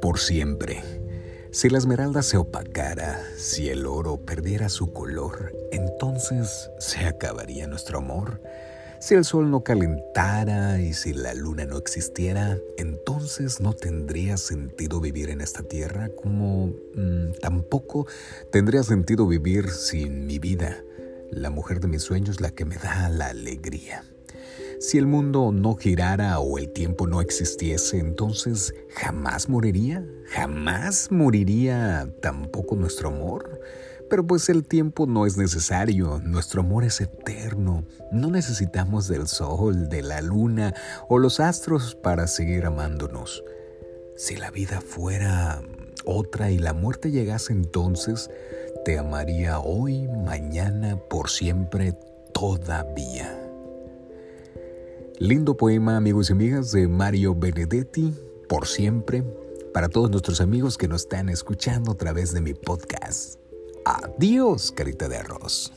por siempre. Si la esmeralda se opacara, si el oro perdiera su color, entonces se acabaría nuestro amor. Si el sol no calentara y si la luna no existiera, entonces no tendría sentido vivir en esta tierra como mm, tampoco tendría sentido vivir sin mi vida, la mujer de mis sueños, la que me da la alegría. Si el mundo no girara o el tiempo no existiese, entonces jamás moriría, jamás moriría tampoco nuestro amor. Pero pues el tiempo no es necesario, nuestro amor es eterno, no necesitamos del sol, de la luna o los astros para seguir amándonos. Si la vida fuera otra y la muerte llegase entonces, te amaría hoy, mañana, por siempre, todavía. Lindo poema, amigos y amigas, de Mario Benedetti, por siempre, para todos nuestros amigos que nos están escuchando a través de mi podcast. Adiós, carita de arroz.